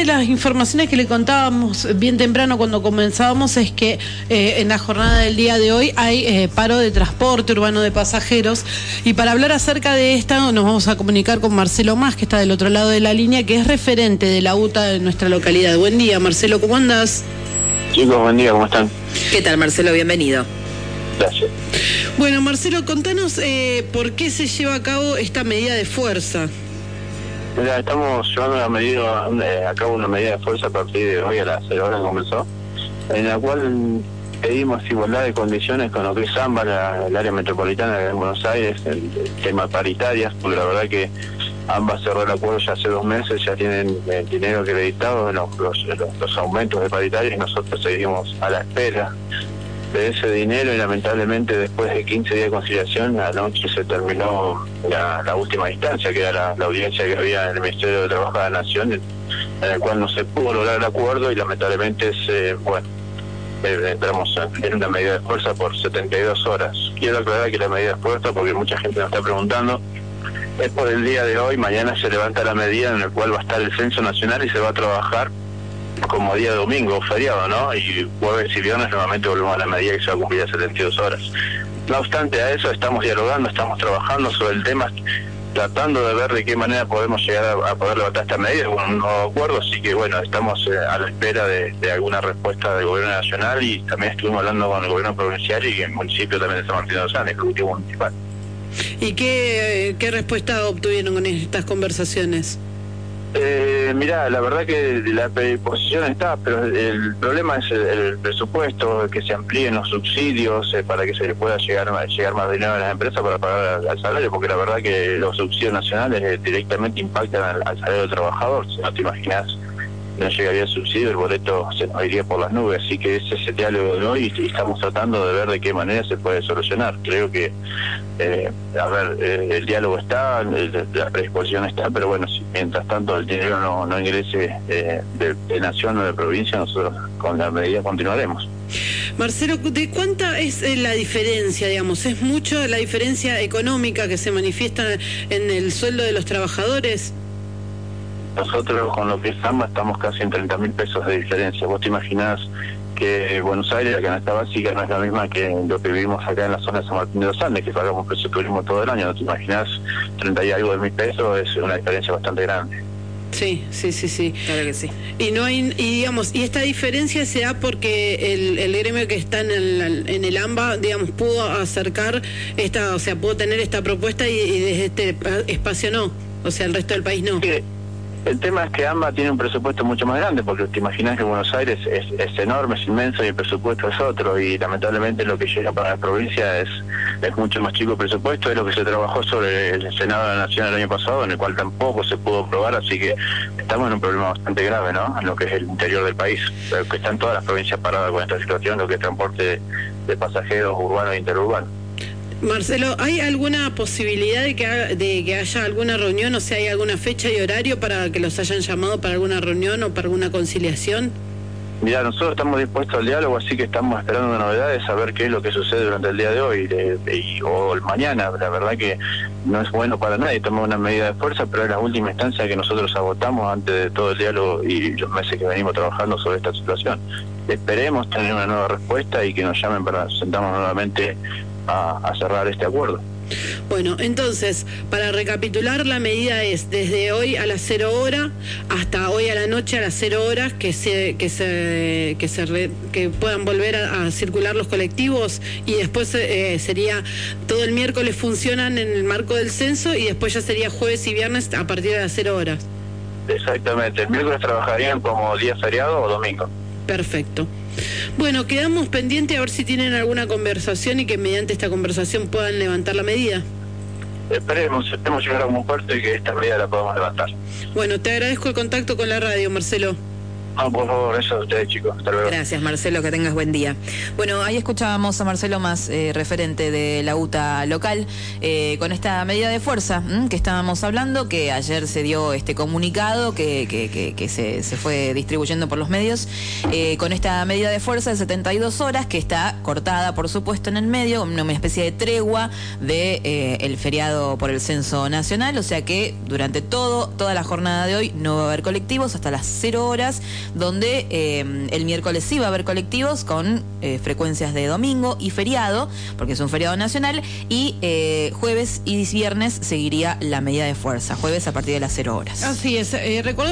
de las informaciones que le contábamos bien temprano cuando comenzábamos es que eh, en la jornada del día de hoy hay eh, paro de transporte urbano de pasajeros y para hablar acerca de esta nos vamos a comunicar con Marcelo Más, que está del otro lado de la línea, que es referente de la UTA de nuestra localidad. Buen día, Marcelo, ¿cómo andas? Chicos, buen día, ¿cómo están? ¿Qué tal, Marcelo? Bienvenido. Gracias. Bueno, Marcelo, contanos eh, por qué se lleva a cabo esta medida de fuerza. Estamos llevando una medida, eh, a cabo una medida de fuerza a partir de hoy a las 0 horas comenzó, en la cual pedimos igualdad de condiciones con lo que es AMBA, la- el área metropolitana de Buenos Aires, el, el tema paritarias, porque la verdad que ambas cerró el acuerdo ya hace dos meses, ya tienen el dinero acreditado en los, los, los- los aumentos de paritarias y nosotros seguimos a la espera de ese dinero y lamentablemente después de 15 días de conciliación anoche se terminó la, la última instancia que era la, la audiencia que había en el Ministerio de Trabajo de la Nación en, en el cual no se pudo lograr el acuerdo y lamentablemente se, bueno eh, entramos en- una medida de fuerza por 72 horas. Quiero aclarar que la medida de fuerza, porque mucha gente nos está preguntando, es por el día de hoy, mañana se levanta la medida en el cual va a estar el censo nacional y se va a trabajar como día domingo, feriado, ¿no? Y jueves y viernes nuevamente volvemos a la medida que se va a cumplir a 72 horas. No obstante a eso, estamos dialogando, estamos trabajando sobre el tema, tratando de ver de qué manera podemos llegar a, poder levantar esta medida con un nuevo acuerdo, así que bueno, estamos eh, a la espera de, de alguna respuesta del gobierno nacional y también estuvimos hablando con el gobierno provincial y el municipio también de San Martín de los Andes, el último municipal. ¿Y qué, qué respuesta obtuvieron con estas conversaciones? Eh, mira, la verdad que la predisposición está, pero el problema es el, el presupuesto, que se amplíen los subsidios eh, para que se le pueda llegar llegar más dinero a las empresas para pagar al salario, porque la verdad que los subsidios nacionales eh, directamente impactan al, al salario del trabajador. Si no te imaginas, no llegaría el subsidio, el boleto se nos iría por las nubes. Así que ese es el diálogo de hoy y estamos tratando de ver de qué manera se puede solucionar. Creo que eh, a ver, eh, el diálogo está, el- la predisposición está, pero bueno, si mientras tanto el dinero no, no ingrese eh, de, de nación o de provincia, nosotros con la medida continuaremos. Marcelo, ¿de cuánta es eh, la diferencia, digamos? ¿Es mucho la diferencia económica que se manifiesta en el sueldo de los trabajadores? Nosotros con lo que es AMBA estamos casi en 30 mil pesos de diferencia. Vos te imaginás que Buenos Aires, la canasta básica, no es la misma que lo que vivimos acá en la zona de San Martín de los Andes, que pagamos precio de turismo todo el año. No te imaginás 30 y algo de mil pesos, es una diferencia bastante grande. Sí, sí, sí, sí. Claro que sí. Y no hay, y digamos, y esta diferencia se da porque el, el gremio que está en el, en el AMBA, digamos, pudo acercar esta, o sea, pudo tener esta propuesta y, y desde este espacio no, o sea, el resto del país no. El tema es que AMBA tiene un presupuesto mucho más grande, porque te imaginas que Buenos Aires es, es enorme, es inmenso y el presupuesto es otro, y lamentablemente lo que llega para la provincia es, es mucho más chico el presupuesto, es lo que se trabajó sobre el Senado de la Nación el año pasado, en el cual tampoco se pudo aprobar, así que estamos en un problema bastante grave, ¿no? En lo que es el interior del país, pero que están todas las provincias paradas con esta situación, lo que es transporte de pasajeros urbano e interurbano. Marcelo, ¿hay alguna posibilidad de que, ha- de que haya alguna reunión, o sea, hay alguna fecha y horario para que los hayan llamado para alguna reunión o para alguna conciliación? Mira, nosotros estamos dispuestos al diálogo, así que estamos esperando novedades, a ver qué es lo que sucede durante el día de hoy o el mañana. La verdad que no es bueno para nadie tomar una medida de fuerza, pero es la última instancia que nosotros agotamos antes de todo el diálogo y los meses que venimos trabajando sobre esta situación. Esperemos tener una nueva respuesta y que nos llamen para sentarnos nuevamente a, a cerrar este acuerdo. Bueno, entonces, para recapitular, la medida es desde hoy a las 0 horas hasta hoy a la noche a las 0 horas que se que se que se re- que puedan volver a, a circular los colectivos y después eh, sería todo el miércoles funcionan en el marco del censo y después ya sería jueves y viernes a partir de las 0 horas. Exactamente, el miércoles trabajarían como día feriado o domingo. Perfecto. Bueno, quedamos pendientes a ver si tienen alguna conversación y que mediante esta conversación puedan levantar la medida. Esperemos, esperemos llegar a un puerto y que esta medida la podamos levantar. Bueno, te agradezco el contacto con la radio, Marcelo. No, por favor, eso a ustedes, chicos. Hasta luego. Gracias, Marcelo, que tengas buen día. Bueno, ahí escuchábamos a Marcelo más eh, referente de la UTA local eh, con esta medida de fuerza que estábamos hablando, que ayer se dio este comunicado que, que, se, fue distribuyendo por los medios, eh, con esta medida de fuerza de 72 horas que está cortada, por supuesto, en el medio, una especie de tregua de eh, el feriado por el censo nacional, o sea que durante todo, toda la jornada de hoy no va a haber colectivos hasta las 0 horas donde eh, el miércoles sí va a haber colectivos con eh, frecuencias de domingo y feriado, porque es un feriado nacional, y eh, jueves y viernes seguiría la medida de fuerza, jueves a partir de las 0 horas. Así es, eh,